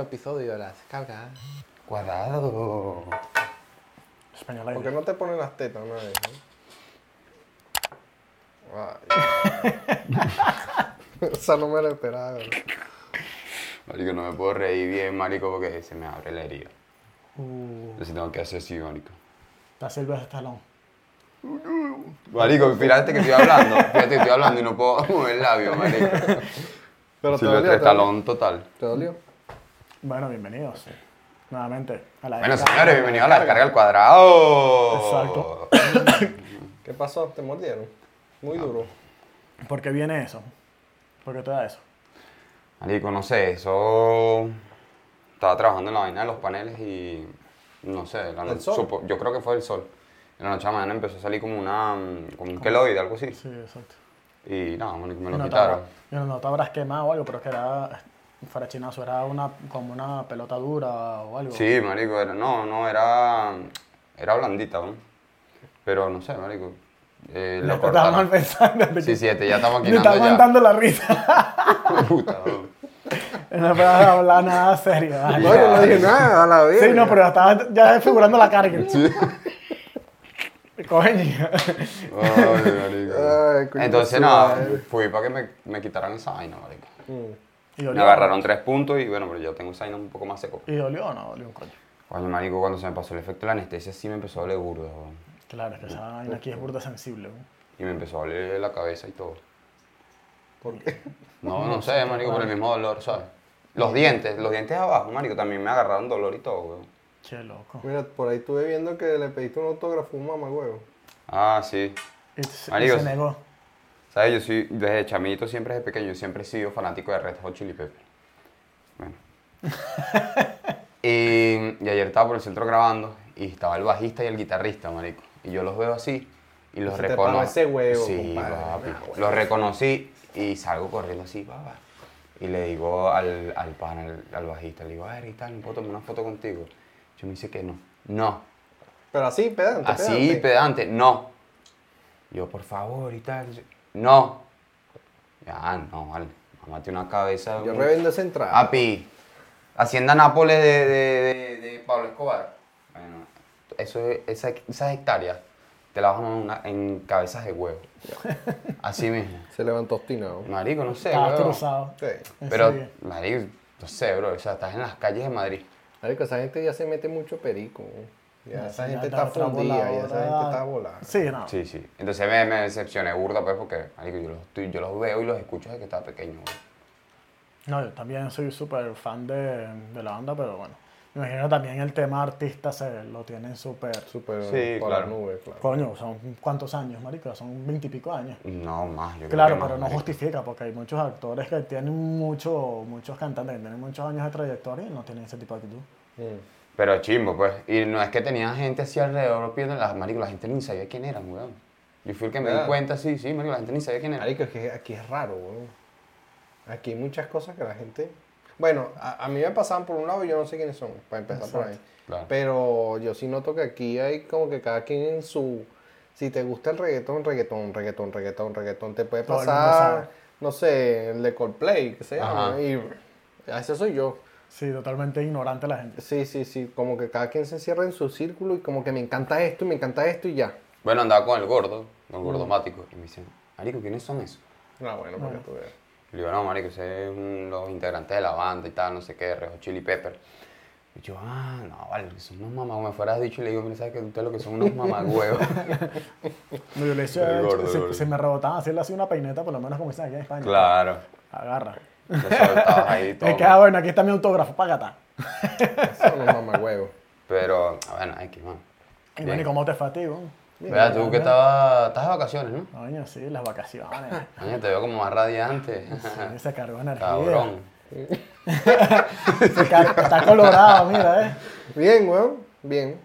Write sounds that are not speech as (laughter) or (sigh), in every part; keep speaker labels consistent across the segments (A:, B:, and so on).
A: nuevo episodio de la descarga.
B: Cuadrado.
C: Español
D: ¿Por qué no te ponen las tetas una vez? no? (laughs) Esa no me la esperaba.
B: Marico, no me puedo reír bien, marico, porque se me abre la herida.
C: Uh,
B: Entonces tengo que hacer así, marico.
C: está Silvestre Stallone.
B: Marico, fíjate que estoy hablando. Fíjate que estoy hablando y no puedo (laughs) mover el labio, marico.
D: Pero te dolió.
B: Stallone total.
D: ¿Te dolió?
C: Bueno, bienvenidos. sí. Nuevamente a la
B: Bueno, señores, bienvenidos a la descarga al cuadrado.
C: Exacto. (coughs)
D: ¿Qué pasó? ¿Te mordieron? Muy duro.
C: ¿Por qué viene eso? ¿Por qué te da eso?
B: Marico, no sé, eso. Estaba trabajando en la vaina de los paneles y. No sé, la
D: ¿El
B: noche-
D: sol?
B: supo- yo creo que fue el sol. En la noche la mañana empezó a salir como una. como un queloide, algo así.
C: Sí, exacto.
B: Y nada, marico, me lo
C: no te
B: quitaron.
C: habrá- y no te habrás quemado o algo, pero es que era fuera chinazo, era una, como una pelota dura o algo.
B: Sí, marico, era, no, no, era. Era blandita, ¿no? Pero no sé, marico. Eh, lo cortaron.
C: pensando.
B: Sí, sí, este ya estamos
C: Me
B: maquinando
C: está aguantando la risa. (laughs)
B: Puta, ¿no?
C: puedo hablar nada serio. vale.
D: No, yo no dije nada, a la vez.
C: Sí, no, pero estaba ya figurando la cara. que- (laughs) (laughs) Coño.
B: Ay, marico.
D: Ay,
B: Entonces, nada, fui para que me, me quitaran esa vaina, marico.
D: Mm.
C: Y
B: Me agarraron tres puntos y bueno, pero yo tengo esa vaina un poco más seco.
C: ¿Y dolió o no dolió un coño?
B: Coño, marico, cuando se me pasó el efecto de la anestesia sí me empezó a doler burda, weón.
C: Claro, es que esa vaina aquí es burda sensible. ¿no?
B: Y me empezó a doler la cabeza y todo.
D: ¿Por qué? (laughs)
B: No, no sé, marico, por el mismo dolor, ¿sabes? Los dientes, los dientes abajo, marico, también me agarraron dolor y todo, weón.
C: Che, loco.
D: Mira, por ahí estuve viendo que le pediste un autógrafo a un mamá huevo.
B: Ah, sí.
C: Y
B: Marico,
C: se negó.
B: ¿Sabes? Yo soy, desde chamito, siempre desde pequeño, siempre he sido fanático de Red Hot Chili Pepper. Bueno. (laughs) y, y ayer estaba por el centro grabando y estaba el bajista y el guitarrista, marico. Y yo los veo así y los
D: huevo,
B: Sí, papi. Los reconocí y salgo corriendo así, papá. Y le digo al, al pana, al, al bajista, le digo, a ver, y tal, ¿me puedo tomar una foto contigo? Yo me dice que no. No.
D: Pero así, pedante,
B: Así,
D: pedante.
B: pedante, no. Yo, por favor, y tal. No. Ya, no, vale. Mámate una cabeza.
D: Yo revendo esa entrada.
B: Papi, Hacienda Nápoles de, de, de, de Pablo Escobar. Bueno, eso, es- esa, esas hectáreas te las vamos a una- en cabezas de huevo. (laughs) Así mismo.
D: Se levantó obstinado.
B: Marico, no sé,
C: Estaba cruzado.
D: Sí.
B: Pero, marico, no sé, bro. O sea, estás en las calles de Madrid.
D: Marico, esa gente ya se mete mucho perico. Ya
C: No,
D: esa gente está fundida, ya esa gente está volada.
C: Sí, no.
B: Sí, sí. Entonces me, me decepcioné burda, pues, porque, marico, yo los, yo los veo y los escucho desde que estaba pequeño, güey.
C: No, yo también soy súper fan de, de la banda, pero bueno. Me imagino también el tema artista se lo tienen súper.
D: Súper
B: Sí,
D: por
B: claro.
D: las nubes, claro.
C: Coño, son cuántos años, marico, son veintipico años.
B: No, más. Yo creo
C: Claro,
B: que más,
C: pero no
B: marico.
C: justifica, porque hay muchos actores que tienen mucho, muchos cantantes que tienen muchos años de trayectoria y no tienen ese tipo de actitud.
D: Mm.
B: Pero chimbo, pues. Y no es que tenía gente así alrededor pidiendo las marico, la gente ni sabía quién eran, weón. Yo fui el que me di cuenta, sí, sí, marico, la gente ni sabía quién era.
D: Marico, es que aquí es raro, weón. Aquí hay muchas cosas que la gente... Bueno, a, a mí me pasaban por un lado y yo no sé quiénes son, para empezar por ahí.
B: Claro.
D: Pero yo sí noto que aquí hay como que cada quien en su... Si te gusta el reggaetón, reggaetón, reggaetón, reggaetón, reggaetón, te puede pasar, no sé, el de Coldplay, que se llama,
B: Ajá.
D: y ese soy yo.
C: Sí, totalmente ignorante la gente.
D: Sí, sí, sí, como que cada quien se encierra en su círculo y como que me encanta esto y me encanta esto y ya.
B: Bueno, andaba con el gordo, con el
C: Mm.
B: gordomático, y me dicen, marico, ¿quiénes son esos?
D: No, bueno, para que tú veas.
B: Y le digo, no, marico, ese es un- los integrantes de la banda y tal, no sé qué, Red Hot Chili Pepper. Y yo, ah, no, vale, que son unos mamagüevos. Me fueras dicho y le digo, mira, ¿sabes que ustedes lo que son unos mamagüevos? (laughs)
C: No, yo le decía,
B: El gordo, gordo.
C: si me rebotaban hacerle así una peineta, por lo menos como dicen aquí en España.
B: claro.
C: Agarra.
B: Lo soltabas ahí (laughs) todo.
C: Es que, ah, bueno, aquí está mi autógrafo, págata.
D: Son unos mamahuevos.
B: Pero, bueno, hay que, man.
C: Y bueno, ¿y cómo te fatigo?
B: Vea, tú que estabas, estás de vacaciones, ¿no?
C: Coño, sí, las vacaciones. (laughs)
B: Coño, te veo como más radiante.
C: Sí, se cargó energía.
B: Cabrón.
C: Se car- está colorado, mira, eh.
D: Bien, weón, bien.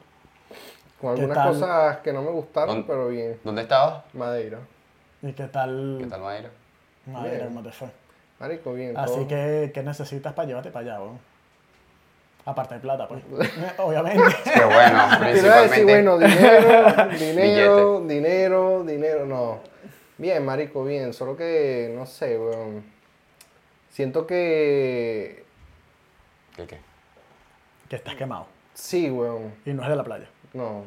D: Con
C: ¿Qué
D: algunas
C: tal?
D: cosas que no me gustaron, pero bien.
B: ¿Dónde estabas?
D: Madeira.
C: ¿Y qué tal?
B: ¿Qué tal, Mayra?
C: Madre,
D: Bien.
C: cómo te fue.
D: Marico, bien.
C: Así
D: todo.
C: que, ¿qué necesitas para llevarte para allá, weón? Aparte de plata, pues. (laughs) Obviamente. (laughs)
B: Qué bueno,
D: Te iba a decir,
B: principalmente.
D: bueno, dinero, (laughs) dinero, dinero, dinero, no. Bien, marico, bien. Solo que, no sé, weón. Siento que
B: ¿Qué qué?
C: Que estás quemado.
D: Sí, weón.
C: Y no es de la playa.
D: No.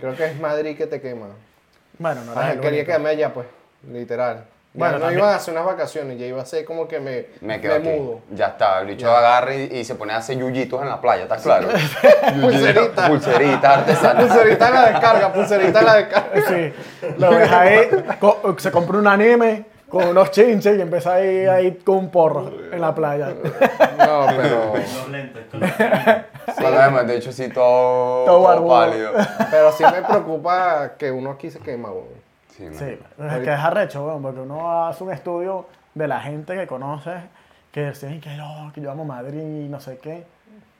D: Creo que es Madrid que te quema.
C: Bueno, no el
D: quería
C: único.
D: quedarme allá, pues. Literal.
C: Bueno,
D: no iban a hacer unas vacaciones, ya iba a ser como que me,
B: Me quedo aquí.
D: mudo.
B: Ya está, el bicho
D: Ya.
B: agarra y, y se pone a hacer yuyitos en la playa, ¿estás claro? (laughs)
D: Pulserita.
B: Pulserita artesanal.
D: Pulserita en la descarga, pulserita en la descarga.
C: Sí, lo ves ahí, co- se compra un anime con unos chinches y empieza ahí, ahí con un porro en la playa.
D: No, pero.
A: Los lentes.
B: vemos, de hecho, sí, todo,
C: Todo
B: todo pálido.
D: Pero sí me preocupa que uno aquí se quema, weón.
B: Sí, man.
C: Sí, es que es arrecho, weón, porque uno hace un estudio de la gente que conoces que dicen que, que yo amo Madrid y no sé qué.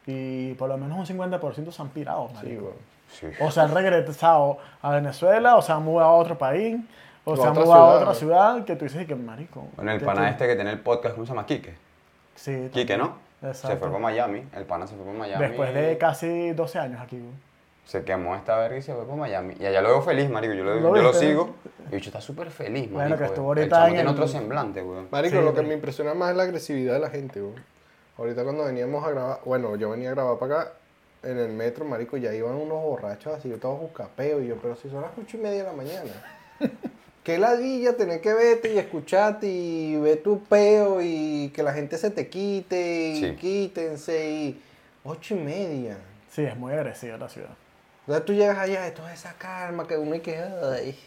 C: Y por lo menos un 50% se han pirado, marico.
B: Sí.
C: O se han regresado a Venezuela, o se han mudado a otro país, o
D: O
C: se han mudado a otra ciudad que tú dices que marico.
B: Bueno, el pana este que tiene el podcast, ¿cómo se llama? Quique.
C: Sí,
B: Quique, ¿no? Se fue para Miami. El pana se fue para Miami.
C: Después de casi 12 años aquí. weón.
B: Se quemó esta verga y se fue para Miami. Y allá lo veo feliz, marico. Yo lo,
C: ¿Lo
B: yo lo sigo. Y bicho está súper feliz, marico.
C: Bueno, que estuvo ahorita en
B: tiene
C: el-
B: otro semblante, weón.
D: Marico,
C: Sí,
D: lo que
C: sí.
D: me impresiona más es la agresividad de la gente, weón. Ahorita cuando veníamos a grabar, bueno, yo venía a grabar para acá, en el metro, marico, ya iban unos borrachos así, todos buscapeos, y yo, pero si son las ocho y media de la mañana. (laughs) Qué ladilla tener que verte y escucharte y ver tu peo y que la gente se te quite y
B: Sí.
D: quítense y ocho y media.
C: Sí, es muy agresiva la ciudad.
D: Entonces tú llegas allá y toda esa calma que uno hay que... ay,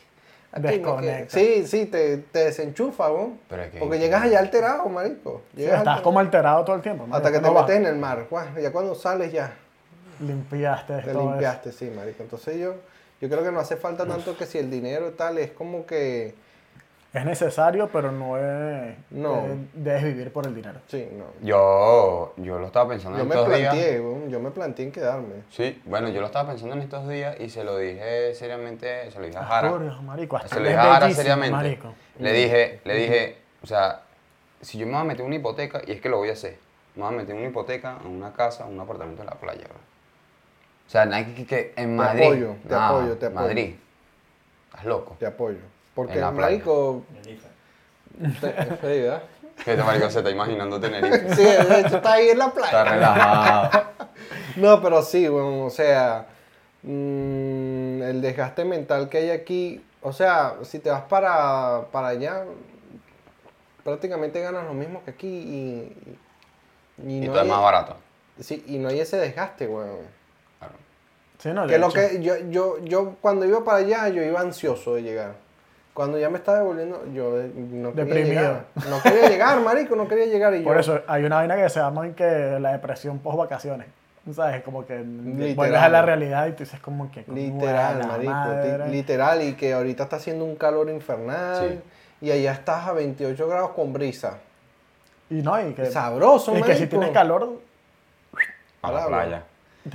C: Desconecta.
D: Sí, sí, te, te desenchufa, weón.
B: Pero es que-
D: Porque llegas allá alterado, marico.
C: Sí,
D: Llegas
C: estás
D: alterado.
C: como alterado todo el tiempo.
D: Hasta
C: marico,
D: que te
C: no
D: metes en el mar. Guau, Ya cuando sales ya
C: Limpiaste
D: te
C: todo eso.
D: limpiaste, sí, marico. Entonces yo, yo creo que no hace falta tanto que si el dinero y tal, es como que...
C: Es necesario, pero no es.
D: No.
C: eh, debes vivir por el dinero.
D: Sí, no.
B: Yo, yo lo estaba pensando
D: Yo
B: en
D: me
B: estos días.
D: planteé, yo me planteé en quedarme.
B: Sí, bueno, yo lo estaba pensando en estos días y se lo dije seriamente, se lo dije a Jara.
C: Asturias, marico.
B: Se lo dije a Jara seriamente.
C: marico.
B: Le dije, le dije, o sea, si yo me voy a meter en una hipoteca, y es que lo voy a hacer, me voy a meter en una hipoteca, en una casa, en un apartamento en la playa, bro. O sea, hay que, que en Madrid.
D: apoyo, te
B: no,
D: apoyo, te apoyo.
B: Madrid. Estás loco.
D: Te apoyo. Porque,
B: En la playa.
D: marico... Sí, ¿verdad?
B: Que este marico se está imaginando Tenerife.
D: Sí, de hecho está ahí en la playa.
B: Está relajado. (laughs)
D: No, pero sí, bueno, o sea, mm, el desgaste mental que hay aquí, o sea, si te vas para, para allá, prácticamente ganas lo mismo que aquí y, y,
B: Y
D: no
B: todo es más barato.
D: sí, y no hay ese desgaste, weón.
B: Claro.
C: Sí, no,
D: Que lo
C: hecho,
D: que yo, yo, yo cuando iba para allá, yo iba ansioso de llegar. Cuando ya me estaba devolviendo, yo no quería
C: Deprimido.
D: llegar. No quería llegar, marico, no quería llegar. Y (laughs)
C: Por
D: yo,
C: eso hay una vaina que se llama en que la depresión post vacaciones. ¿Sabes? Como que
D: Literal.
C: vuelves a la realidad y tú dices como que... coño,
D: Literal, marico,
C: madre.
D: literal, y que ahorita está haciendo un calor infernal, y allá estás a 28 grados con brisa.
C: Y no, y que...
D: Sabroso,
C: y que si
D: marico.
C: tienes calor...
B: A la playa.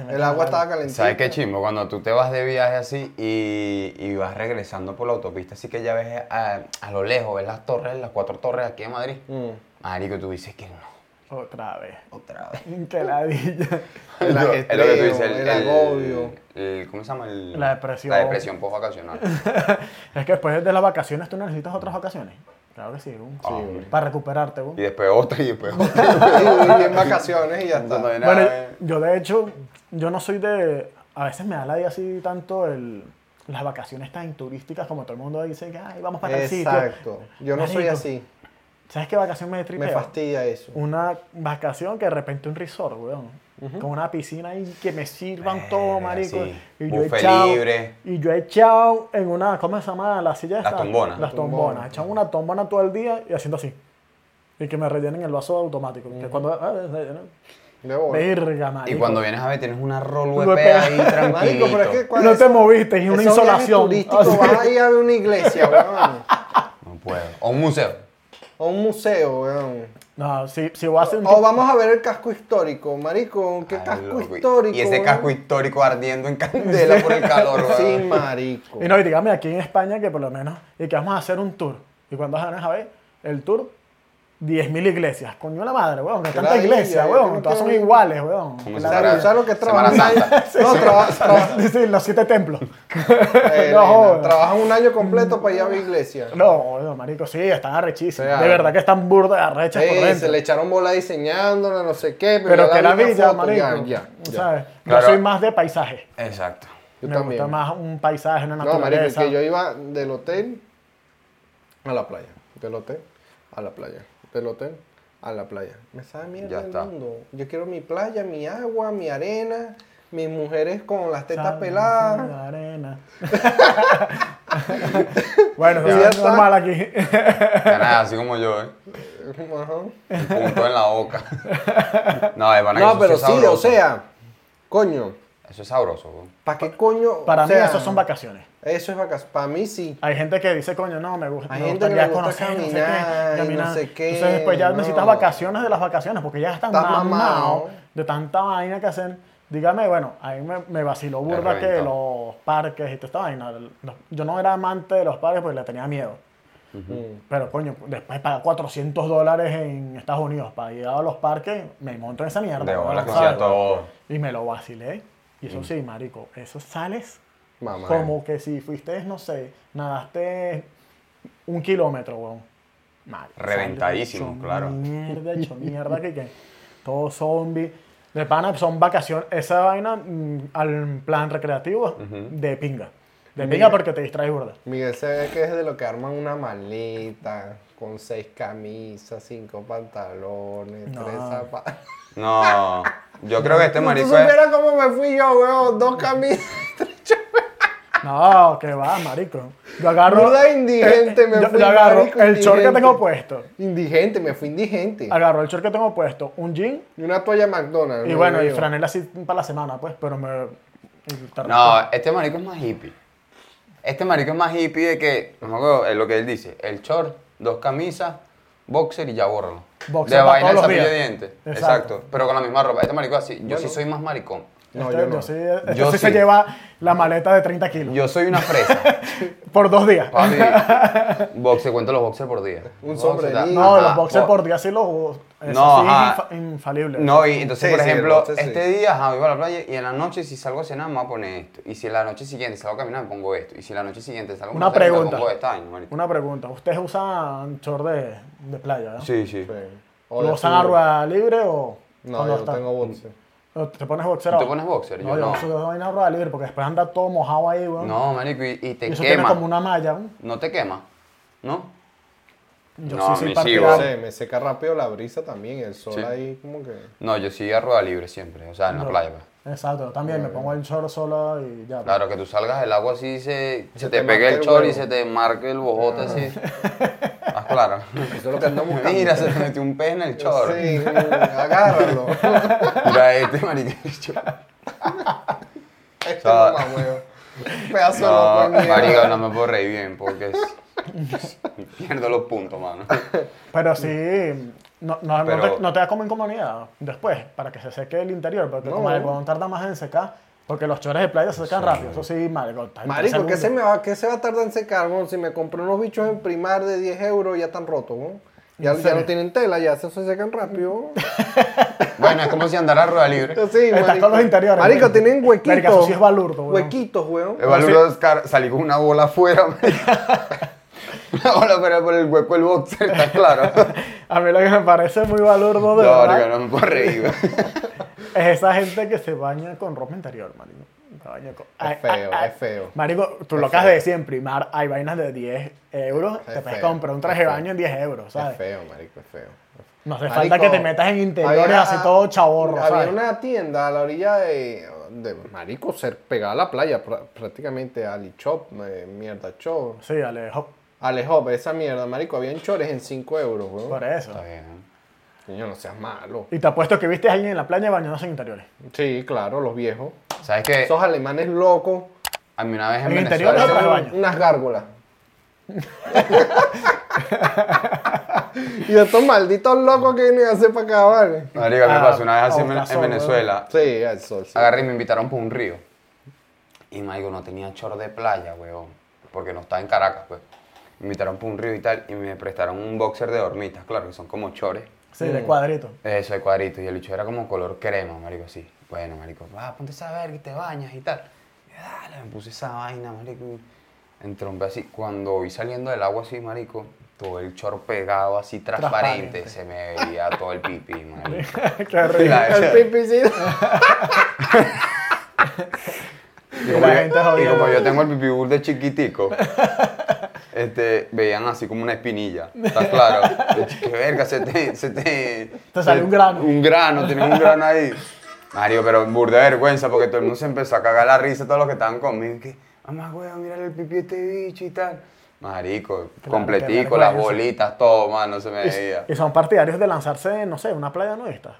D: El agua estaba calentita.
B: ¿Sabes qué chimbo? Cuando tú te vas de viaje así y, y vas regresando por la autopista, así que ya ves a, a lo lejos, ves las torres, las cuatro torres aquí en Madrid.
D: Mm.
B: Marico, tú dices que no.
C: Otra vez.
B: Otra vez. (laughs)
C: Que ladilla.
D: El
B: Es lo que tú dices,
D: el agobio.
B: el- ¿Cómo se llama? El-
C: La depresión.
B: La depresión post-vacacional. (laughs)
C: Es que después de las vacaciones tú necesitas otras vacaciones. Claro que sí, ¿no?
B: Ah, hombre.
C: Para recuperarte, ¿no?
B: Y después otra y después (laughs) otra.
D: y en vacaciones y ya está.
B: Cuando viene
C: Bueno,
B: a ver-
C: yo de hecho, yo no soy de... A veces me da la idea así tanto el, las vacaciones tan turísticas como todo el mundo dice que Ay, vamos para tal sitio.
D: Exacto. Yo no soy así.
C: ¿Sabes qué vacación me tripea?
D: Me fastidia eso.
C: Una vacación que de repente un resort, weón. Con una piscina y que me sirvan todo, marico.
B: sí.
C: Y yo echado,
B: libre.
C: Y yo he echado en una, ¿cómo se llama? La silla
B: Las tombonas.
C: Las
D: Tombona.
C: tombonas. He echado una tombona todo el día y haciendo así. Y que me rellenen el vaso automático. Que cuando... ah,
D: De bola.
C: Verga, marico.
B: Y cuando vienes a ver, tienes una roll. VP ahí
D: pero es que cuando
C: no te moviste, y una insolación.
D: vas a ir a ver una iglesia, weón.
B: No puedo. O un museo.
D: O un museo, weón.
C: No, si, si voy a hacer un...
D: O vamos a ver el casco histórico, marico. ¿Qué
B: Ay,
D: casco
B: loco.
D: histórico?
B: Y ese casco histórico ardiendo en candela por el calor, (laughs)
D: Sí,
B: weón.
D: marico.
C: Y no, y dígame aquí en España que por lo menos, y que vamos a hacer un tour. Y cuando vas a ver el tour, 10.000 iglesias. Coño la madre, weón, que tanta iglesia, weón. Todas
D: que-
C: son iguales, weón.
D: ¿Sabes lo que
B: Semana
D: trabaja?
B: Santa. (laughs)
D: No, (laughs)
C: los siete templos.
D: Eh, (laughs)
C: No,
D: trabajan un año completo para ir a la iglesia.
C: No, no, marico, sí, están arrechísimos.
D: O sea,
C: de verdad que están burdas de arrechas por dentro.
D: se le echaron bola diseñándola, no sé qué, pero,
C: que la villa,
D: foto,
C: marico.
D: Ya, ya, ya.
C: ¿sabes?
B: Claro.
C: Yo soy más de paisaje.
B: Exacto.
D: Yo
C: Me
D: también.
C: gusta más un paisaje, una
D: No, marico, es
C: naturaleza.
D: que yo iba del hotel a la playa. Del hotel a la playa. Del hotel a la playa. Me sabe mierda el mundo. Yo quiero mi playa, mi agua, mi arena, mis mujeres con las tetas
C: Sal,
D: peladas.
C: la arena. (laughs) bueno,
D: Ya
C: eso es
D: está.
C: normal aquí.
B: Nada, así como yo, ¿eh?
D: Ajá.
B: Un punto en la boca. No, que
D: No,
B: eso
D: pero
B: es
D: sí, o sea, coño,
B: Eso es sabroso.
D: ¿para qué coño?
C: Para
D: O
C: mí eso son vacaciones.
D: Eso es vacaciones. Para mí sí.
C: Hay gente que dice, coño, no, me gusta.
D: Hay
C: me
D: gente que le gusta
C: conocer,
D: caminar no sé qué,
C: Entonces después ya
D: no.
C: necesitas vacaciones de las vacaciones porque ya están
D: Estás
C: mamados
D: mamado.
C: de tanta vaina que hacen. Dígame, bueno, a mí me, me vaciló burda que los parques y toda esta vaina. Yo no era amante de los parques porque le tenía miedo.
D: Mm.
C: Pero coño, después de pagar 400 dólares en Estados Unidos para ir a los parques, me monto en esa mierda.
B: De que
C: ¿sabes? Y me lo vacilé. Y eso sí, marico, eso sales
D: Mamá.
C: como que si fuiste, no sé, nadaste un kilómetro, weón. Mal.
B: Reventadísimo,
C: hecho
B: claro.
C: Mierda, hecho mierda, que, que todo zombie. De pana son vacaciones. Esa vaina mm, al plan recreativo de pinga. De pinga porque te distraes burda.
D: Miguel se ve que es de lo que arman una maleta con seis camisas, cinco pantalones,
C: No.
D: tres zapatos.
B: No, yo creo que este
D: ¿Tú
B: marico es...
D: supieras cómo me fui yo, weón? Dos camisas.
C: No, que va, marico. Yo agarro.
D: Burda indigente, me
C: yo,
D: fui,
C: yo agarro
D: marico,
C: el short que tengo puesto.
D: Indigente, me fui indigente.
C: Agarro el short que tengo puesto, un jean
D: Y una toalla McDonald's.
C: y bueno, y franela así para la semana, pues, pero me. y te-
B: No, este marico es más hippie. Este marico es más hippie de que, no me acuerdo, es lo que él dice, el short, dos camisas, boxer y ya bórralo.
C: Boxer
B: de vaina
C: los
B: cepillo de dientes.
C: Exacto.
B: Exacto. Pero con la misma ropa. Este marico así. Yo,
D: Yo
B: sí soy más maricón.
D: No,
C: este,
D: yo no.
C: sí, este
B: Yo
C: sí se lleva la maleta de 30 kilos.
B: Yo soy una fresa. (laughs)
C: por dos días.
B: Papi, (laughs) boxer, cuento los boxers por día.
D: Un
B: Boxer,
D: sombrerito.
C: No,
B: ajá,
C: los boxers
B: bo-
C: por día sí los. Eso
B: No,
C: sí
B: ajá.
C: es infa- infalible.
B: No, y entonces,
D: Sí,
B: por ejemplo, este día, ajá, voy a la playa y en la noche si salgo a cenar me voy a poner esto. Y si la noche siguiente salgo a caminar me pongo esto. Y si la noche siguiente salgo a
C: Una
B: montar, me
C: pregunta.
B: pongo marico.
C: Una pregunta. ¿Ustedes usan short de, de playa? ¿no?
B: Sí, sí.
C: ¿Lo usan a rueda libre o.?
D: No, yo
C: está-
D: tengo boxer.
C: ¿Te pones boxer
B: ¿Tú te pones boxer?
C: No,
B: Yo
C: yo
B: no.
C: uso vaina a rueda libre porque después anda todo mojado ahí, weón.
B: No, marico, y, y te
C: y eso tiene
B: quema.
C: como una malla. weón.
B: ¿No te quema? ¿No?
C: Yo
B: No,
C: sí
B: sí,
D: No sé, me seca rápido la brisa también, el sol
B: Sí.
D: ahí como que...
B: No, yo sí a rueda libre siempre, o sea, en la
C: No.
B: playa. pues.
C: Exacto, yo también me pongo el short solo y ya. pues.
B: Claro, que tú salgas del agua así, se, se,
D: Se
B: te,
D: te
B: pegue el chor y se te marque el bojote así. (laughs) Claro.
D: Eso es lo que andamos buscando.
B: Mira, se te metió un pez en el chor.
D: Sí, agárralo.
B: Mira este marico.
D: Este
B: O sea,
D: mamá, huevo. Pedazo
B: No,
D: loco
B: marico, no me puedo reír bien porque es... pierdo los puntos, mano.
C: Pero sí, no, no, no te, no te da como incomodidad después, para que se seque el interior, porque
D: No.
C: como el algodón tarda más en secar, porque los chores de playa se secan rápido. Eso sí, marico.
D: Marico, ¿qué se, me va, ¿qué se va a tardar en secar? weón? si me compré unos bichos en primar de 10 euros, ya están rotos. weón. Ya,
C: ¿En
D: ya no tienen tela, ya se, se secan rápido. (laughs)
B: Bueno, es como si andara a rueda libre.
D: Sí,
C: Estás
D: marico.
C: con los interiores.
D: Marico, tienen huequitos.
C: Marico, eso sí es balurdo, weón.
D: Huequitos, weón.
B: El car- salí con una bola afuera, marico. (laughs) Una bola afuera por el hueco del boxer, está claro. (laughs)
C: A mí lo que me parece muy balurdo de
B: No,
C: verdad
B: marico, no me puedo reír.
C: Es esa gente que se baña con ropa interior, marico. Se baña con- Ay,
D: feo,
C: ay,
D: es feo.
C: Marico, tú
D: Es
C: lo acabas
D: feo.
C: de decir, en primar hay vainas de 10 euros,
D: Es
C: te puedes
D: feo,
C: comprar un
D: es
C: traje de
D: feo.
C: baño en 10 euros, ¿sabes?
D: Es feo, marico, es feo.
C: No hace
D: Marico,
C: falta que te metas en interiores
D: había-
C: así todo chaborro,
D: Había
C: ¿sabes?
D: una tienda a la orilla de, de Marico, ser pegada a la playa, pr- prácticamente Ali Shop, eh, mierda Shop.
C: Sí, Alejo,
D: Alejop, esa mierda, marico, habían chores en 5 euros, weón.
C: por eso.
B: Está bien.
D: Coño, no seas malo.
C: Y te apuesto que viste a alguien en la playa bañándose en interiores.
D: Sí, claro, los viejos.
B: ¿Sabes qué?
D: Esos alemanes locos,
B: A mí una vez en
C: ¿En
B: Venezuela...
C: baño?
D: unas gárgolas. (laughs) y estos malditos locos que vienen a hacer para acá, ¿vale?
B: Marico, me
C: Ah,
B: pasó una vez así en, Venezuela.
D: Sí, al sol, sí.
B: Agarré y me invitaron por un río. Y marico, no tenía chor de playa, weón. Porque no estaba en Caracas, pues. Me invitaron por un río y tal, y me prestaron un boxer de hormitas, claro, que son como chores.
C: Sí, de
D: Mm.
C: cuadrito.
B: Eso, de cuadrito. Y el bicho era como color crema, marico, así. Bueno, marico, va, ponte esa verga y te bañas y tal. Y dale, me puse esa vaina, marico. Entrompé así. Cuando voy saliendo del agua así, marico, todo el chor pegado así transparente,
C: Transparente.
B: se me veía todo el pipí, marico. (laughs) La-
D: El. (laughs)
B: Y como, yo,
C: gente
B: y como yo tengo el pipí de chiquitico, (laughs) este, veían así como una espinilla. ¿Estás claro? (laughs) Qué verga, se te. Se te,
C: Te salió un grano.
B: Un grano, tenía un grano ahí. Mario, pero burda de vergüenza porque todo el mundo se empezó a cagar la risa, todos los que estaban conmigo. Que, mamá, weón, mira el pipí de este bicho y tal. Marico,
C: Claro,
B: completico, las bolitas, todo, mano, se me veía.
C: Y son partidarios de lanzarse, no sé, una playa nudista.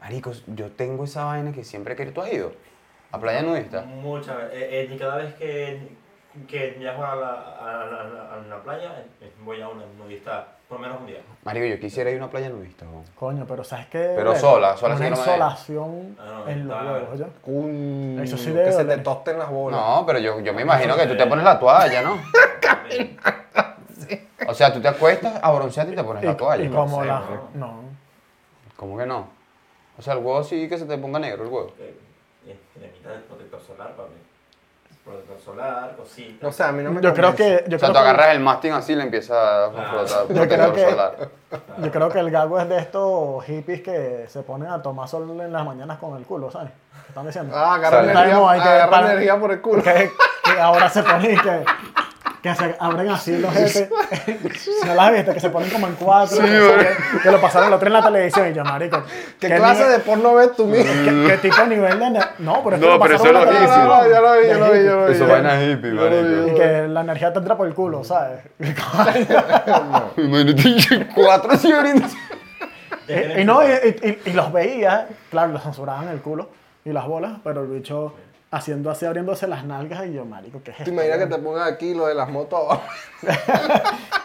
B: Marico, yo tengo esa vaina que siempre he querido. ¿Tú has ido? ¿A playa nudista?
A: Muchas veces. Eh, eh, y cada vez que, que viajo a la, a, la- a la playa, eh, voy a una nudista por lo menos un día.
B: Marico, yo quisiera ir a una playa nudista.
C: Coño, pero ¿sabes qué?
B: Pero sola, sola
C: Una
B: sí que no me-
C: insolación
A: Ah, no,
C: en los huevos.
D: Coño,
C: Eso sí
D: que se te tosten las bolas.
B: No, pero yo, yo me imagino que tú te pones la toalla, ¿no? (laughs) O sea, tú te acuestas a broncearte y te pones la toalla.
C: y como
A: sé,
C: la...
A: ¿no?
C: No.
B: ¿Cómo que no? O sea, el huevo sí que se te ponga negro el huevo.
A: Eh, eh, cremita de protector solar, papi. Protector solar, cositas.
D: O sea, a mí no me
C: Yo creo
D: convence.
C: que... Yo
B: o sea,
C: creo
B: tú
C: que-
B: agarras el mastín así y le empiezas a
A: Ah.
B: frotar
C: Yo creo
B: protector
C: que-
B: solar.
C: Yo creo que el gago es de estos hippies que se ponen a tomar sol en las mañanas con el culo, ¿sabes? ¿Qué están diciendo?
D: Ah, agarra
B: Sale.
D: energía,
C: Sabemos, hay que-
D: agarra
C: para-
D: energía por el culo.
C: que, que ahora se ponen y que, que se abren así los jetes. ¿No (laughs) las viste? Que se ponen como en cuatro. que, que- que lo pasaron el otro en la televisión y yo, marico.
D: ¿Qué clase
C: nivel-
D: de porno ves tú, mira?
C: ¿Qué, qué tipo de nivel de... No, pero es que
B: No,
C: lo
B: pero
C: pasaron
B: eso
C: en la
B: es lo
C: televisión.
D: Ya lo vi, ya lo vi, ya lo vi.
B: Eso
C: hippie.
B: vaina hippie, marico.
C: Y que la energía te entra por el culo, ¿sabes? (laughs)
B: Imagínate cuatro señoritas.
C: y, y no, y, y- y los veía, claro, los censuraban el culo y las bolas, pero el bicho haciendo así, abriéndose las nalgas y yo, marico, ¿qué es
D: ¿Te
C: esto?
D: imaginas que te pongan aquí lo de las motos abajo?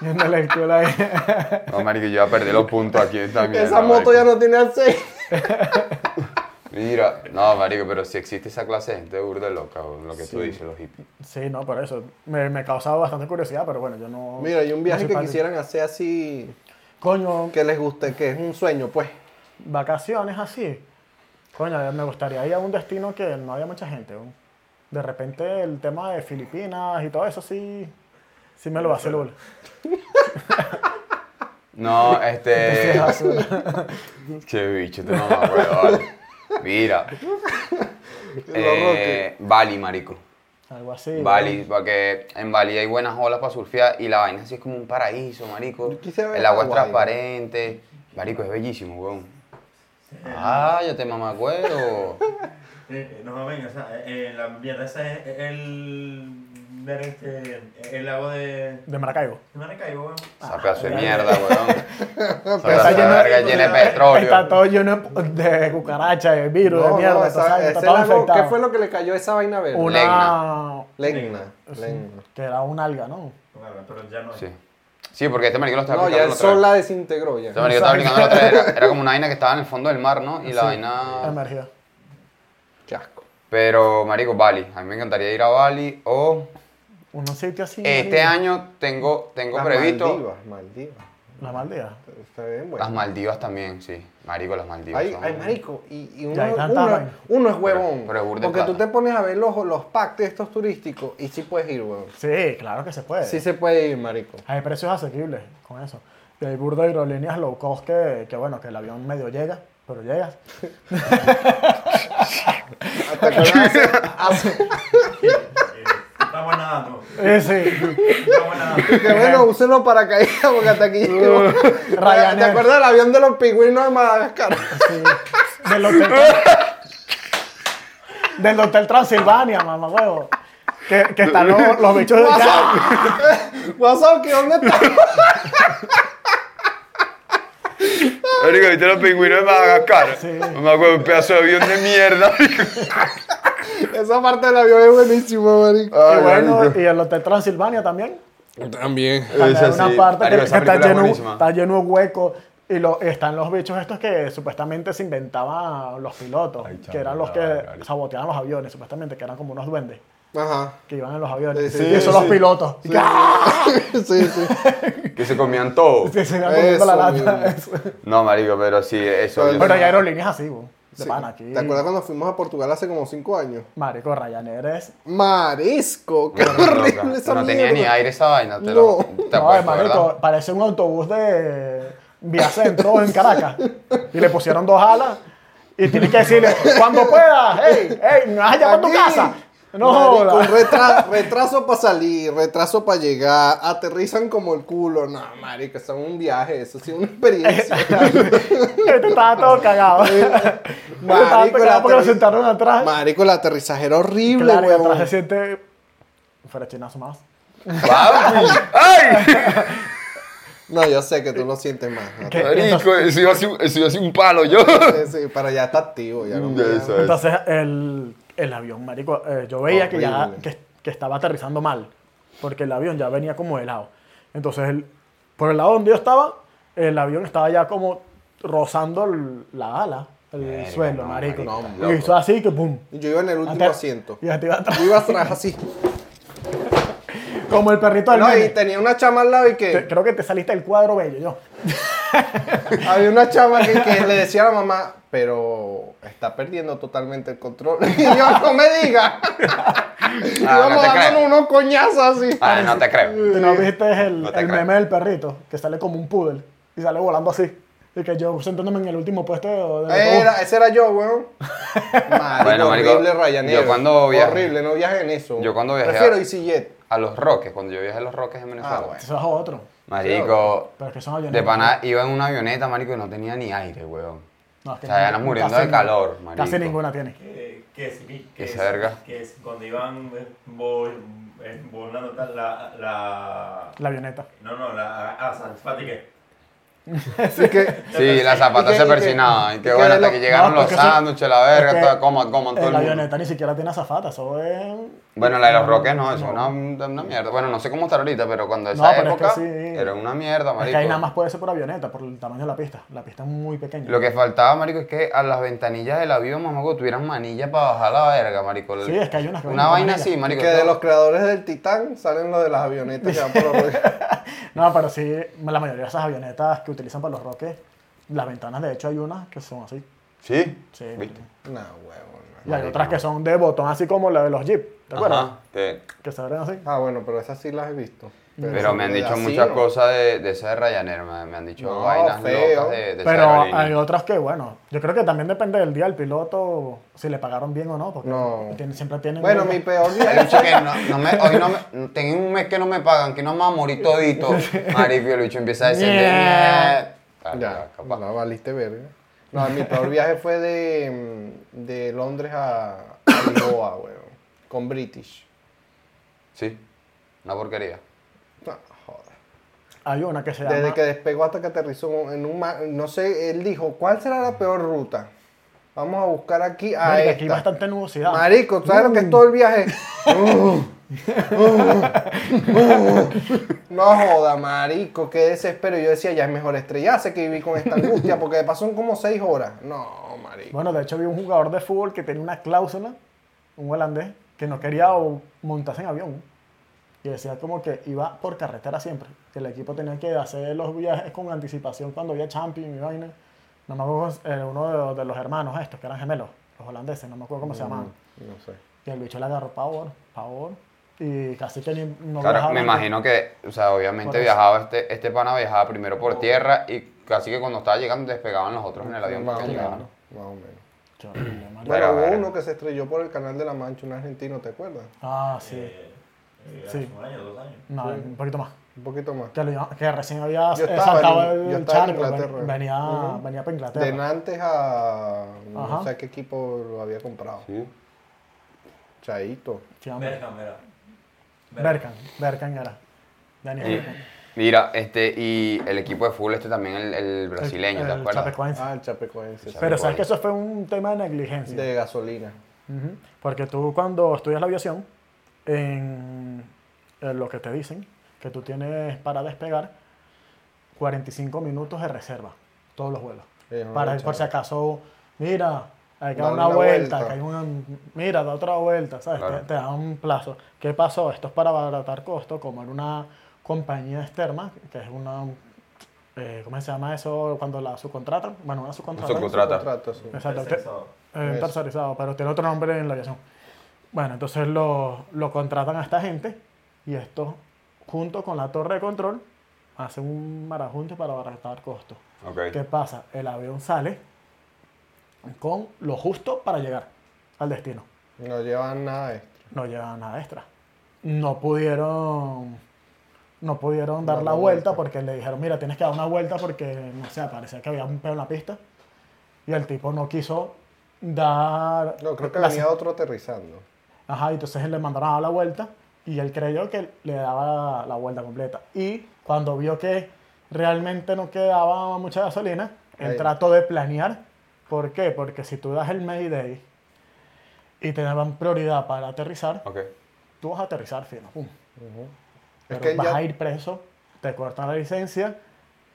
C: El culo ahí.
B: No, marico, yo ya perdí los puntos aquí mierda.
D: Esa moto
B: marico.
D: ya no tiene aceite. (laughs)
B: Mira, no, marico, pero si existe esa clase de gente burda loca, lo que tú dices, los hippies.
C: Sí, no, por eso. Me, me causaba bastante curiosidad, pero bueno, yo no...
D: Mira, hay un viaje que quisieran hacer así,
C: Coño,
D: que les guste, que es un sueño, pues.
C: vacaciones así. Coño, me gustaría ir a un destino que no haya mucha gente. ¿no? De repente el tema de Filipinas y todo eso sí, sí me lo va a hacer
B: No, este. Qué (laughs) bicho, te no me acuerdo, vale. Mira. (laughs) Eh, Bali, marico.
C: Algo así.
B: Bali, porque en Bali hay buenas olas para surfear y la vaina así es como un paraíso, marico. El agua es transparente. Marico, es bellísimo, weón. Ah, ya te mamacuevo. (laughs)
A: Eh, no, venga, o sea, eh, la mierda esa es el. ver este. el lago de.
C: De Maracaibo.
A: de Maracaibo, weón.
B: Esa pedazo de
C: ya,
B: mierda, weón. (laughs) Esa
C: Está
B: verga llena de
C: Está
B: petróleo.
C: todo lleno de cucarachas, de virus, de mierda.
D: no,
C: está,
D: esa-
C: está
D: ese
C: todo
D: lago-
C: infectado.
D: ¿Qué fue lo que le cayó a esa vaina verde?
C: Una...
D: Legna. Legna.
C: Que era un alga, ¿no?
A: Bueno, pero ya no es.
B: Sí. Sí, porque este marico lo estaba
D: No, ya el sol la desintegró ya.
B: Este marico estaba explicando la otra vez. Era, era como una vaina que estaba en el fondo del mar, ¿no? Y la vaina...
C: Emergía.
D: Qué asco.
B: Pero, marico, Bali. A mí me encantaría ir a Bali o...
C: Un sitio así.
B: Este
C: marico.
B: año tengo, tengo
D: Las
B: previsto...
D: Maldivas, Maldivas.
C: La Maldivas.
D: Está bien bueno.
B: Las Maldivas también, sí. Marico, las Maldivas
D: Ay,
B: son-
D: ay, marico, y, y uno,
C: hay
D: uno- es huevón.
B: pero de
D: porque tú te pones a ver los, los packs estos turísticos y sí puedes ir, huevón.
C: Sí, claro que se puede.
D: Sí se puede ir, marico.
C: Hay precios asequibles con eso. Y hay burda de aerolíneas low cost que, que, bueno, que el avión medio llega, pero llegas. (laughs)
D: ¿Te acuerdas hace- hace- (laughs)
A: Eh,
C: sí.
A: Estamos nadando.
D: que bueno, úsenlo para caída porque hasta aquí llegó.
C: Ryanair.
D: ¿Te acuerdas del avión de los pingüinos de Madagascar?
C: Sí. Del hotel. del hotel Transilvania, mamá huevo. Que, que están los, los bichos de
D: WhatsApp, ¿qué dónde está?
B: Marico, ¿viste los pingüinos de Madagascar?
C: Sí.
B: Me acuerdo, un pedazo de avión de mierda.
D: Esa parte del avión es buenísima, marico.
C: Y bueno, y el hotel Transilvania también.
D: También.
C: Hay una
B: sí.
C: parte
B: Marico,
C: que, está,
B: es
C: lleno, está lleno de huecos. Y lo, están los bichos estos que supuestamente se inventaban los pilotos,
B: Ay,
C: que eran los que
B: verga.
C: saboteaban los aviones, supuestamente, que eran como unos duendes.
D: Ajá.
C: que iban en los aviones.
D: Sí, sí,
C: y
D: sí,
C: son los
D: sí.
C: pilotos.
D: Sí, (laughs) sí. sí.
B: Que se comían todo. (laughs)
C: Que se iban comiendo la lata. eso.
B: No, marico, pero sí, eso.
D: Pero
C: Pero hay aerolíneas así, bo, de
D: Sí.
C: pana aquí.
D: ¿Te acuerdas cuando fuimos a Portugal hace como 5 años?
C: Marico, Ryanair es...
D: Marisco, qué
B: Loca.
D: horrible esa
B: No tenía ni aire esa vaina. Te
D: No.
B: lo, te
C: No,
B: apuesto,
C: marico,
B: ¿verdad?
C: parece un autobús de Vía Centro en Caracas. Y le pusieron dos alas. Y tienes que decirle, cuando puedas, hey, hey, me vas a llamar a tu casa. No
D: Marico, retraso para salir, retraso para llegar, aterrizan como el culo. No, marico, eso es un viaje, eso sí es una experiencia. (laughs)
C: Este estaba todo cagado. Este estaba
D: Marico,
C: pegado
D: la
C: porque lo sentaron atrás.
D: Marico, el aterrizaje era horrible,
C: Claro, y atrás se siente... Fuera chinazo más.
B: ¡Ay!
D: No, yo sé que tú lo sientes más.
B: Marico, eso iba iba así un palo yo.
D: Sí, sí, pero ya está activo, ya no.
C: Entonces, el, el avión, marico, eh, yo veía que ya que, que estaba aterrizando mal, porque el avión ya venía como de lado. Entonces, el- por el lado donde yo estaba, el avión estaba ya como rozando el- la ala, el
B: Verga,
C: suelo,
B: no,
C: marico.
B: marico,
C: y hizo así que pum.
D: Yo iba en el último asiento.
C: Y te iba atrás.
D: Yo iba atrás así. (laughs)
C: Como el perrito del
D: No, y tenía una chama al lado y
C: Te-
D: que
C: Creo que te saliste del cuadro bello, yo. (laughs)
D: había una chama que, que le decía a la mamá, pero está perdiendo totalmente el control. (laughs) Y yo, no me diga. (laughs)
B: Ah, no
D: Íbamos
B: te
D: dándonos unos coñazos así.
B: Ah, no te creo.
C: ¿Tú no viste el,
B: No
C: el meme del perrito? Que sale como un poodle y sale volando así. Y que yo sentándome en el último puesto de...
D: Era, ese era yo, weón. Marico,
B: Bueno, marico,
D: horrible Ryanair.
B: yo cuando viajé-
D: Horrible, no viajes en eso.
B: Yo cuando viajé
D: Prefiero
B: a-
D: EasyJet.
B: A los Roques, cuando yo viajé a los Roques en Venezuela.
D: Ah, bueno.
C: Eso es otro.
B: Marico,
C: Pero es que son aviones.
B: de pana iba en una avioneta, marico, y no tenía ni aire, weón.
C: No, es que
B: O sea, ya nos muriendo de calor, marico.
C: Casi ninguna tiene.
A: Que, que, es- que,
B: Que
A: es-
B: verga.
A: que es cuando iban eh, eh, volando tal, la, la...
C: La avioneta.
A: No, no, la... Ah.
D: Así (laughs) que, (laughs)
B: Sí, la zapata
D: ¿Y qué-
B: se
D: y qué-
B: persinaba. Y qué bueno, hasta que llegaron
C: no,
B: los sándwiches, la verga, toda- coman, coman todo el
C: La avioneta ni siquiera tiene azafata, eso es...
B: Bueno, la de los Roques no, eso es una, una mierda. Bueno, no sé cómo está ahorita, pero cuando esa
C: No, pero es que
B: época
C: sí.
B: era una mierda,
C: Es
B: marico.
C: que ahí nada más puede ser por avioneta, por el tamaño de la pista. La pista es muy pequeña.
B: Lo que faltaba, marico, es que a las ventanillas del avión, mamá, tuvieran manilla para bajar la verga, marico.
C: Sí, es que hay unas que
B: Una vaina así, marico.
D: que de los creadores del Titán salen los de las avionetas que van por los (laughs)
C: No, pero sí, la mayoría de esas avionetas que utilizan para los roques, las ventanas de hecho hay unas que son así.
B: ¿Sí?
C: Sí.
B: ¿Viste?
D: No, huevo.
C: Y hay otras que son de botón, así como la de los Jeep. ¿Te acuerdas?
B: Ajá, que-
C: Que se abren así.
D: Ah, bueno, pero esas sí las he visto.
B: Pero me han dicho
D: así
B: muchas
D: no.
B: cosas de, de ese de Ryanair, me, me han dicho
D: No,
B: vainas
D: feo.
B: locas de, de esa
C: Pero
B: aerolínea.
C: hay otras que, bueno, yo creo que también depende del día del piloto, si le pagaron bien o no, porque
D: No.
C: tiene- siempre tienen...
D: Bueno, mi peor
B: El
D: viaje.
B: bicho que no, no me, hoy no me, tengo un mes que no me pagan, que no me va a morir todito. (laughs) Marico, el bicho empieza a decir,
C: Yeah.
D: Ya, no, valiste verga. No, mi peor viaje fue de, mm, de Londres a, a Lisboa, (coughs) weón. Con British.
B: Sí, una porquería.
D: No, joder.
C: Hay una que se llama...
D: Desde que despegó hasta que aterrizó en un... ma- No sé, él dijo, ¿cuál será la peor ruta? Vamos a buscar aquí a
C: aquí hay
D: esta.
C: bastante nubosidad.
D: Marico, ¿sabes lo que es todo el viaje? (laughs) Uh. (laughs) No joda, marico, qué desespero. Yo decía, ya es mejor estrellarse que vivir con esta angustia, porque de paso son como seis horas. No, marico.
C: Bueno, de hecho vi un jugador de fútbol que tenía una cláusula, un holandés, que no quería montarse en avión. Y decía como que iba por carretera siempre. Que el equipo tenía que hacer los viajes con anticipación cuando había Champions y vaina. No me acuerdo, eh, uno de, de los hermanos estos, que eran gemelos, los holandeses, no me acuerdo cómo se llamaban.
D: No sé.
C: Y el bicho le agarró power, power. Y casi que ni, no
B: Claro, me imagino que, o sea, obviamente viajaba este, este pana viajaba primero por tierra y casi que cuando estaba llegando despegaban los otros en el avión.
D: Más
B: porque
D: menos.
B: llegaban.
D: Más o menos. (clears throat)
B: Pero,
D: Bueno, hubo uno que se estrelló por el canal de la Mancha, un argentino, ¿te acuerdas?
C: Ah, sí.
A: Eh, eh,
C: Sí.
A: hace un año, dos años.
C: No,
D: sí.
C: un poquito más.
D: Un poquito más.
C: Que, lo- que recién había
D: Yo estaba
C: saltado
D: en- yo
C: el
D: en
C: charco, ven-
D: Inglaterra.
C: venía,
D: Ujú.
C: venía para Inglaterra.
D: De Nantes a... No
C: Ajá.
D: sé qué equipo lo había comprado.
B: Sí.
D: Chaito.
C: Sí, hombre. Berkan, Berkan era. Daniel
B: Y-
C: Berkan.
B: Mira, este, y el equipo de fútbol este también, el, el brasileño,
C: El-
B: ¿te
C: el
B: acuerdas?
C: Chapecoense.
D: Ah, el Chapecoense. sí.
C: Pero sabes que eso fue un tema de negligencia.
D: De gasolina.
C: Ujú. Porque tú cuando estudias la aviación, en, en lo que te dicen, que tú tienes para despegar 45 minutos de reserva, todos los vuelos.
D: No
C: para por si acaso, mira, hay que dar una
D: una
C: vuelta,
D: vuelta.
C: que hay una, mira, da otra vuelta, ¿sabes?
B: Claro.
C: Te, te dan un plazo. ¿Qué pasó? Esto es para abaratar costos, como en una compañía externa, que es una, eh, ¿cómo se llama eso cuando la subcontratan? Bueno, una subcontrata.
B: Subcontrata.
D: Contrato, sí.
C: Exacto. te-
A: Tercerizado.
C: eh, tercerizado, pero tiene otro nombre en la aviación. Bueno, entonces lo, lo contratan a esta gente y esto, junto con la torre de control, hacen un marajunte para abaratar costos.
B: Ok.
C: ¿Qué pasa? El avión sale con lo justo para llegar al destino.
D: No llevan nada extra.
C: No llevan nada extra. No pudieron, no pudieron dar
D: Dar
C: la
D: la
C: vuelta
D: vuelta.
C: porque le dijeron, mira, tienes que dar una vuelta porque, no sé, parecía que había un pedo en la pista. Y el tipo no quiso dar...
D: No, creo que
C: la-
D: venía otro aterrizando.
C: Ajá, y entonces le mandaron a dar la vuelta y él creyó que le daba la vuelta completa. Y cuando vio que realmente no quedaba mucha gasolina, él
D: Ahí.
C: trató de planear. ¿Por qué? Porque si tú das el Mayday y te daban prioridad para aterrizar, tú vas a aterrizar fino. pum.
D: Es
C: Pero
D: que
C: vas
D: ya-
C: a ir preso, te cortan la licencia,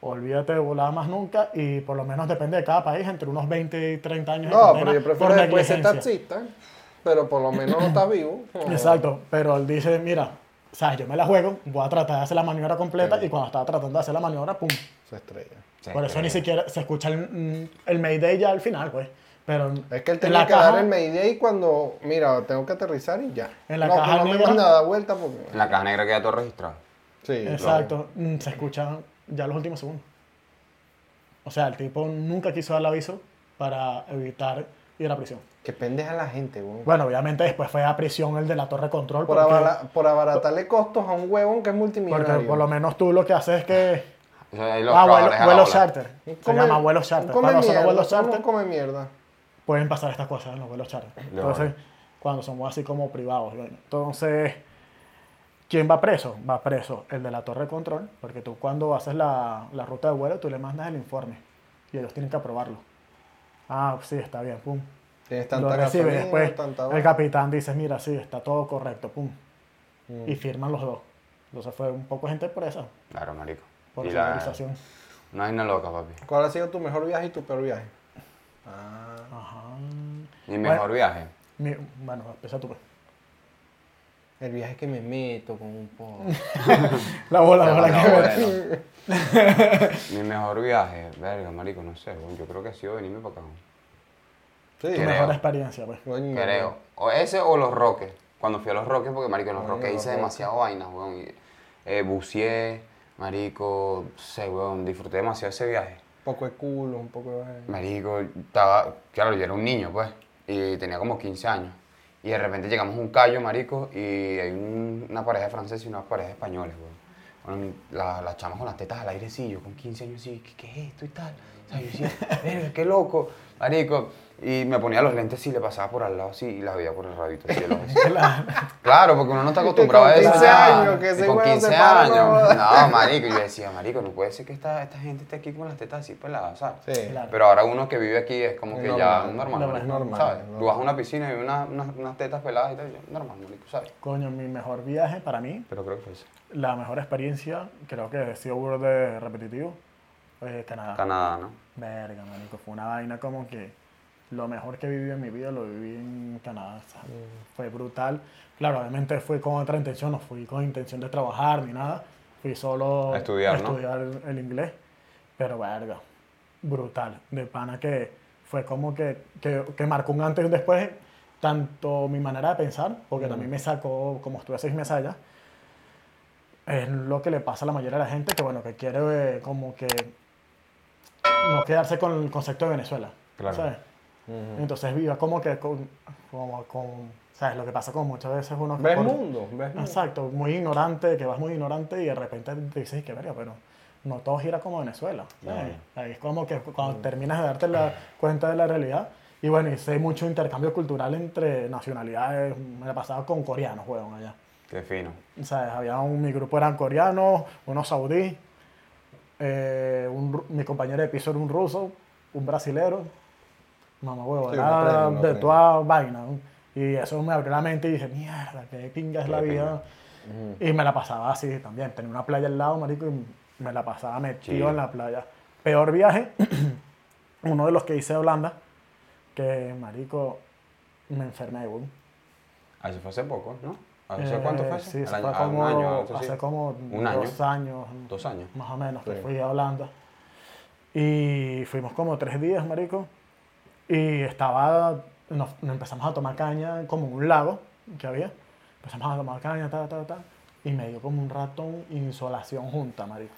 C: olvídate de volar más nunca y por lo menos depende de cada país, entre unos 20 y 30 años
D: No, pero yo prefiero después ser taxista, pero por lo menos no estás vivo.
C: Exacto, pero él dice, mira, sabes, yo me la juego, voy a tratar de hacer la maniobra completa
D: Sí.
C: y cuando estaba tratando de hacer la maniobra, pum.
D: Se estrella.
C: Por eso ni siquiera se escucha el, mm, el Mayday ya al final, pues. Pero
D: Es que él
C: en
D: tenía
C: la
D: que
C: caja,
D: dar el Mayday cuando, mira, tengo que aterrizar y ya.
C: En la
D: no,
C: caja
D: no me
C: negra-
D: a dar vuelta porque...
B: En la caja negra queda todo registrado.
D: Sí,
C: Exacto, mm, se escucha ya los últimos segundos. O sea, el tipo nunca quiso dar el aviso para evitar ir a prisión.
D: Que pendeja la gente, weón.
C: Bueno, obviamente después fue a prisión el de la torre de control
D: Por,
C: porque,
D: abara- por abaratarle costos a un huevón que es
C: porque
D: multimillonario.
C: por lo menos tú lo que haces es que... Ah, vuelo, charter.
D: Un
C: Se
D: come-
C: llama vuelo charter.
D: come
C: Cuando son los
D: mierda,
C: vuelos
D: uno
C: charter
D: come mierda.
C: pueden pasar estas cosas en los vuelos charter. Entonces, cuando son así como privados. bueno. Entonces, ¿quién va preso? Va preso el de la torre de control, porque tú cuando haces la, la ruta de vuelo, tú le mandas el informe y ellos tienen que aprobarlo. Ah, sí, está bien, pum.
D: Tienes
C: Lo
D: tanta
C: recibe.
D: gasolina,
C: Después
D: tanta
C: el capitán dice, mira, sí, está todo correcto, pum.
D: Mm.
C: Y firman los dos. Entonces fue un poco gente presa
B: Claro, marico.
C: por
B: y la...
C: finalización.
B: Una vaina loca, papi.
D: ¿Cuál ha sido tu mejor viaje y tu peor viaje? Ah,
C: Ajá.
B: Mi mejor viaje.
C: Mi- bueno, empieza tú. pues.
D: el viaje que me meto con un poco. (laughs)
C: La bola, la bola
B: bueno. Mi mejor viaje, verga, marico, no sé, yo creo que ha sido venirme para acá.
D: Sí,
C: Tu
B: Creo.
C: mejor experiencia, pues.
D: Coño.
B: Creo. O ese o los Roques. Cuando fui a los Roques, porque marico, en los Roques hice demasiado vainas, weón. Y, eh, buceé, marico, no sé, weón, disfruté demasiado ese viaje.
D: Un poco de culo, un poco de.
B: Marico, estaba, claro, yo era un niño, pues, y tenía como 15 años. Y de repente llegamos a un callo, marico, y hay un- una pareja de franceses y una pareja de españoles, weón. Bueno, la- las chamas con las tetas al aire, sí, yo con 15 años, sí, ¿qué, qué es esto y tal? O sea, yo decía, (laughs) verga, qué loco, marico. Y me ponía los lentes y le pasaba por al lado así y las veía por el radito así. de Claro, porque uno no está acostumbrado a
D: con
B: eso.
D: 15
B: ya.
D: años, que ese
B: con
D: huevo se
B: 15
D: para,
B: años.
D: no.
B: No, marico, y yo decía, marico, no puede ser que esta, esta gente esté aquí con las tetas así peladas, ¿sabes?
D: Sí.
C: Claro.
B: Pero ahora uno que vive aquí es como que
D: normal.
B: ya normal,
C: No,
B: marico,
C: es
D: normal,
B: ¿sabes?
D: es
B: Tú
D: normal.
B: vas a una piscina y ves unas, unas, unas tetas peladas y tal, y normal, marico, ¿sabes?
C: Coño, mi mejor viaje para mí,
B: Pero creo que fue eso.
C: la mejor experiencia, creo que ha sido burde repetitivo, es Canadá.
B: Canadá, ¿no?
C: Verga, marico, fue una vaina como que lo mejor que viví en mi vida lo viví en Canadá. o sea, Fue brutal. Claro, obviamente fui con otra intención, no fui con intención de trabajar ni nada. Fui solo
B: A estudiar,
C: a
B: ¿no?
C: estudiar el inglés. Pero verga, brutal. De pana que fue como que, que, que marcó un antes y un después, tanto mi manera de pensar, porque también me sacó, como estuve seis meses allá, es lo que le pasa a la mayoría de la gente, que bueno, que quiere eh, como que no quedarse con el concepto de Venezuela.
B: Claro.
C: ¿sabes? Entonces viva como que con, como con, ¿sabes? Lo que pasa con muchas veces uno...
D: ¿Ves
C: por-
D: mundo? ¿Ves mundo?
C: Exacto, muy ignorante, que vas muy ignorante y de repente te dices que verga, pero no todo gira como Venezuela. ¿sabes? Ahí es como que cuando terminas de darte la cuenta de la realidad. Y bueno, y sé mucho intercambio cultural entre nacionalidades. Me la pasaba con coreanos, weón, allá.
B: Qué fino.
C: ¿Sabes? Había un, mi grupo eran coreanos, unos saudíes, eh, un mi compañero de piso era un ruso, un brasilero, mamá huevo,
D: Sí,
C: era de toda vaina. Y eso me abrió la mente y dije, mierda, qué pinga es la vida. Y me la pasaba así también. Tenía una playa al lado, marico, y me la pasaba metido
B: Sí.
C: en la playa. Peor viaje, (clears throat) uno de los que hice a Holanda, que, marico, me enfermé, weón.
B: Ah, eso fue hace poco, ¿no? ¿Hace
C: Eh,
B: cuánto fue eso?
C: Sí,
B: ah,
C: como,
B: un año, así.
C: hace como
B: Un año.
C: dos años,
B: Dos años.
C: más o menos, que
D: Sí.
C: fui a Holanda. Y fuimos como tres días, marico. Y estaba, nos, nos empezamos a tomar caña como un lago que había. Empezamos a tomar caña, ta, ta, ta. Y me dio como un ratón insolación junta, marico.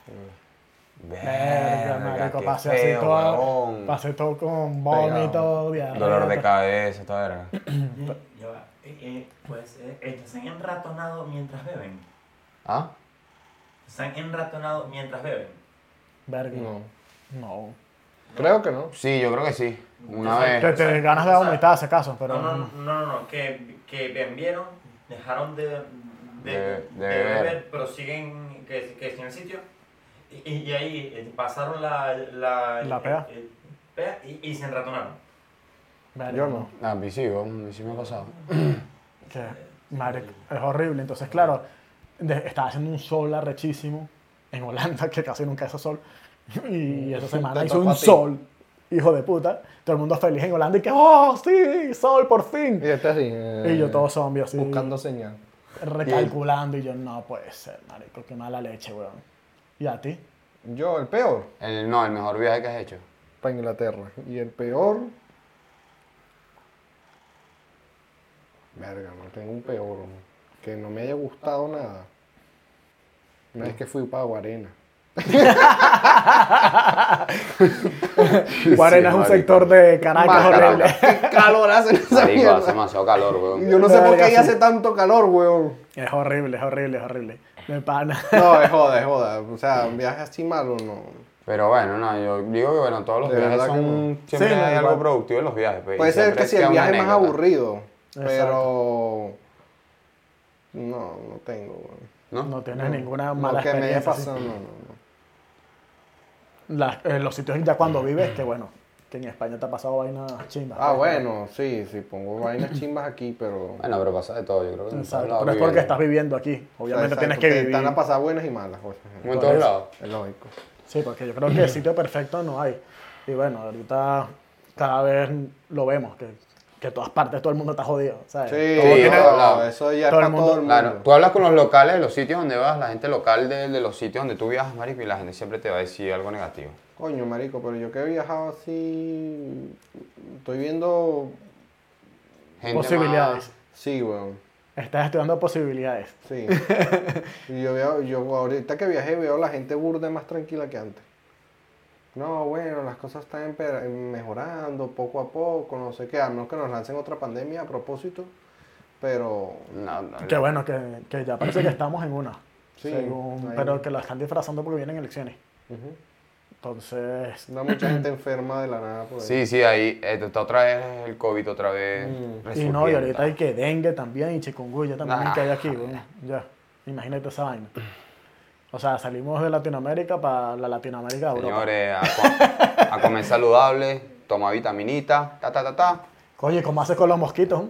C: Verga, marico,
B: qué
C: pasé así
B: feo,
C: todo,
B: huevón.
C: pasé todo con vómito, diarrea.
B: Dolor de cabeza, toda verga. (clears throat)
A: Va. Eh, pues, eh, ¿están enratonados mientras beben?
B: ¿Ah?
A: ¿Están enratonados mientras beben?
C: Verga.
D: No.
C: No.
D: Creo que no.
B: Sí, yo creo que sí. Una vez.
C: Que te ganas de vomitar, si acaso, pero.
A: No, no, no, no, no, que, que bebieron, dejaron de, de,
B: De-
A: de
B: de beber.
A: pero siguen, que, que siguen en el sitio. Y, y ahí eh, pasaron la, la,
C: La pea.
A: eh, pea y, y se enratonaron.
D: Yo no.
B: Ah, a mí sí, weón, a mí sí me ha pasado. (clears throat)
C: Que, marico, es horrible. Entonces, claro, de- estaba haciendo un sol arrechísimo en Holanda, (laughs) que casi nunca hace sol. Y esa semana hizo un sol, hijo de puta. Todo el mundo feliz en Holanda y que, ¡oh, sí! ¡Sol, por fin!
D: Y este así. eh,
C: Y yo todo zombie así.
D: Buscando señal.
C: Recalculando y yo, no puede ser, marico, qué mala leche, weón. ¿Y a ti?
D: Yo, el peor,
B: El, no, el mejor viaje que has hecho.
D: para Inglaterra. Y el peor. Verga, no tengo un peor. ¿no? Que no me haya gustado nada. Una vez que fui para Guarena. (laughs)
C: Guarena es un
B: marico.
C: sector de Caracas horrible.
D: ¡Qué calor hace en esa
B: Marico, hace demasiado calor, weón.
D: Yo no sé por qué ahí hace tanto calor, weón.
C: Es horrible, es horrible, es horrible. De pana.
D: No, es joda, es joda. O sea, un viaje así malo, no.
B: Pero bueno, no, yo digo que bueno, todos los
D: De
B: viajes
D: que
B: son. Siempre
C: Sí, no,
B: hay algo
C: igual.
B: productivo en los viajes. pues,
D: Puede ser que
B: queda
D: el viaje más
B: anécdota.
D: aburrido. Pero. No, no tengo, weón.
B: ¿No?
C: No tienes ninguna mala
D: No, que me
C: experiencia. así.
D: pasado, no, no, no.
C: Las- eh, los sitios ya cuando vives, que bueno, que en España te ha pasado vainas chimbas.
D: Ah,
C: pues,
D: bueno, sí, sí, pongo vainas chimbas aquí, pero.
B: Bueno, pero pasa de todo, yo creo que
C: Exacto, pero es porque estás viviendo aquí. Obviamente
D: Exacto,
C: tienes que vivir.
D: Están a pasar buenas y malas, pues.
B: Como en todos lados.
D: Es lógico.
C: Sí, porque yo creo que el sitio perfecto no hay. Y bueno, ahorita cada vez lo vemos, que, que todas partes todo el mundo está jodido. ¿sabes?
D: Sí,
C: Todo
B: Sí,
C: tiene-
B: lado.
D: eso ya
C: todo el mundo-
D: todo el mundo.
B: Claro, tú hablas con los locales de los sitios donde vas, la gente local de, de los sitios donde tú viajas, marico, y la gente siempre te va a decir algo negativo.
D: Coño, marico, pero yo que he viajado así. Estoy viendo.
B: Gente
C: Posibilidades.
B: más-
D: Sí, weón.
C: Estás estudiando posibilidades.
D: Sí. (laughs) y yo veo, yo ahorita que viajé veo a la gente burda más tranquila que antes. No, bueno, las cosas están mejorando poco a poco, no sé qué, a menos que nos lancen otra pandemia a propósito, pero
B: No, no,
C: Que bueno, que, que ya parece que estamos en una.
D: Sí,
C: según- pero que la están disfrazando porque vienen elecciones. Entonces,
D: da mucha (clears throat) gente enferma de la nada por ahí.
B: Sí, sí, ahí está otra vez el COVID, otra vez.
D: Mm.
C: y no, y ahorita hay que dengue también y chikungunya también
B: Nah.
C: que hay aquí. bueno, ya, imagínate esa vaina. O sea, salimos de Latinoamérica para la Latinoamérica de Europa.
B: Señores, a, co- a comer saludable, toma vitaminita, ta, ta, ta, ta.
C: Oye, ¿cómo haces con los mosquitos?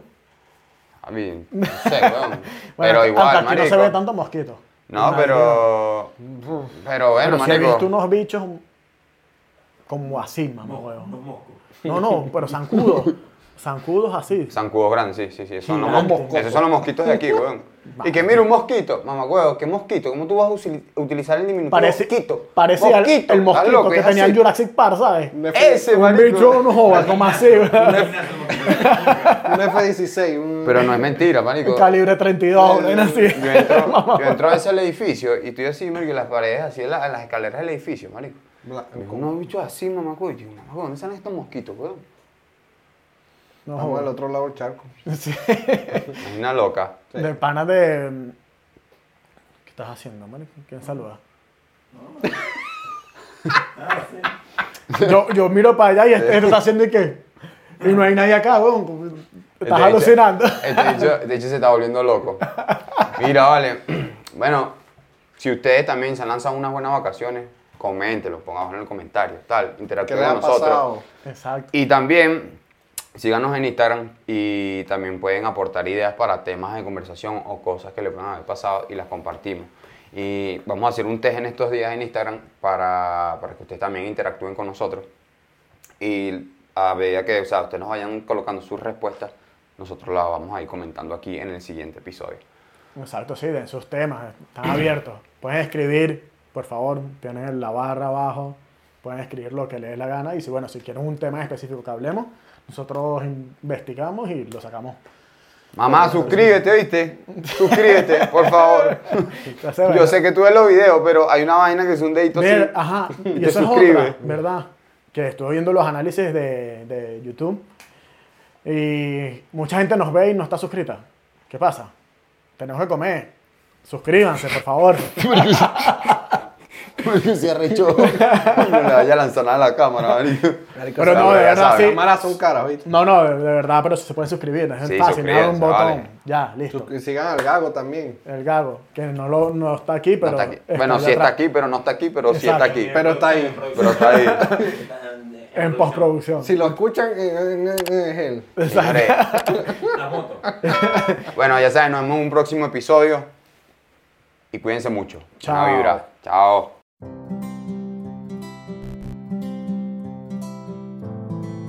B: A mí, no sé, weón. (laughs)
C: Bueno,
B: pero igual,
C: aquí
B: marico.
C: no se ve tanto mosquito.
B: No,
C: Nah,
B: pero... Pero bueno,
C: Pero si he
B: marico.
C: visto unos bichos como así, mamá,
A: No,
C: huevo.
A: no mosco.
C: No, no, pero zancudos. (laughs) zancudos así.
B: Zancudos grandes, sí, sí, sí. Esos son, los mosquitos. Esos son los mosquitos de aquí, weón. Y que mira un mosquito. Mamá, weón, ¿qué mosquito? ¿Cómo tú vas a utilizar el diminutivo
C: Parece,
B: mosquito?
C: parecía el-
B: Mosquito,
C: el
B: ¿estás
C: mosquito
B: loco?
C: que tenía en
B: así.
C: Jurassic Park, ¿sabes?
D: Un
B: Ese,
C: Un
B: marico.
C: bicho, no como así,
A: el
D: un F-16, un...
B: Pero no es mentira, marico.
C: calibre 32,
B: Yo
C: ven así.
B: entro, (laughs) yo entro a veces al edificio y estoy así, y las paredes así, en, la- en las escaleras del edificio, marico. Unos bichos así, mamá, weón. Yo, ¿dónde salen estos mosquitos, weón?
C: No
D: Vamos al otro lado del charco. (laughs)
C: Sí.
B: Es una loca.
D: Sí.
C: De pana de. ¿Qué estás haciendo, marico? ¿Quién saluda?
A: Ah, sí.
C: Yo, yo miro para allá y este esto está haciendo y qué. Y no hay nadie acá, weón. Estás
B: De hecho-
C: alucinando.
B: Este de hecho, se está volviendo loco. Mira, vale. (clears throat) Bueno, si ustedes también se han lanzado unas buenas vacaciones, coméntenlo, pónganlo en el comentario, tal,
D: ¿Qué
B: interactúen
D: le
B: con nosotros.
D: pasado?
C: Exacto.
B: Y también síganos en Instagram y también pueden aportar ideas para temas de conversación o cosas que le puedan haber pasado y las compartimos. Y vamos a hacer un test en estos días en Instagram para, para que ustedes también interactúen con nosotros. Y a medida que, o sea, ustedes nos vayan colocando sus respuestas, nosotros las vamos a ir comentando aquí en el siguiente episodio.
C: Exacto, sí, den sus temas, están abiertos. Pueden escribir, por favor, tienen la barra abajo, pueden escribir lo que les dé la gana y si, bueno, si quieren un tema específico que hablemos, nosotros investigamos y lo sacamos.
B: Mamá, suscríbete, ¿viste? Suscríbete, por favor. (laughs) Yo sé que tú ves los videos, pero hay una vaina que es un dedito
C: ver-
B: así.
C: ajá, y
B: te
C: eso es otra, ¿verdad? Que estuve viendo los análisis de, de YouTube y mucha gente nos ve y no está suscrita. ¿Qué pasa? Tenemos que comer. Suscríbanse, por favor. (laughs) (laughs)
B: se arrechó. (laughs) no le vaya a lanzar nada a la cámara, marico.
C: Pero no, de verdad, sí.
D: Son caras, ¿viste?
C: No, no, de, verdad, pero se pueden suscribir. Es
B: Sí,
C: fácil, me da un botón.
B: vale.
C: Ya, listo.
D: Sus- Sigan al gago también.
C: El gago, que no, lo, no está aquí,
B: No
C: pero.
B: está aquí.
C: está
B: Bueno, sí está aquí, pero no está aquí, pero sí
C: Exacto.
B: está aquí.
D: Pero está ahí.
B: Pero está ahí.
C: En postproducción.
D: Si lo escuchan, en, en- en- es él.
B: Señores,
A: La moto. (laughs)
B: bueno, ya saben, nos vemos en un próximo episodio. Y cuídense mucho.
C: Chao.
B: Una vibra. Chao.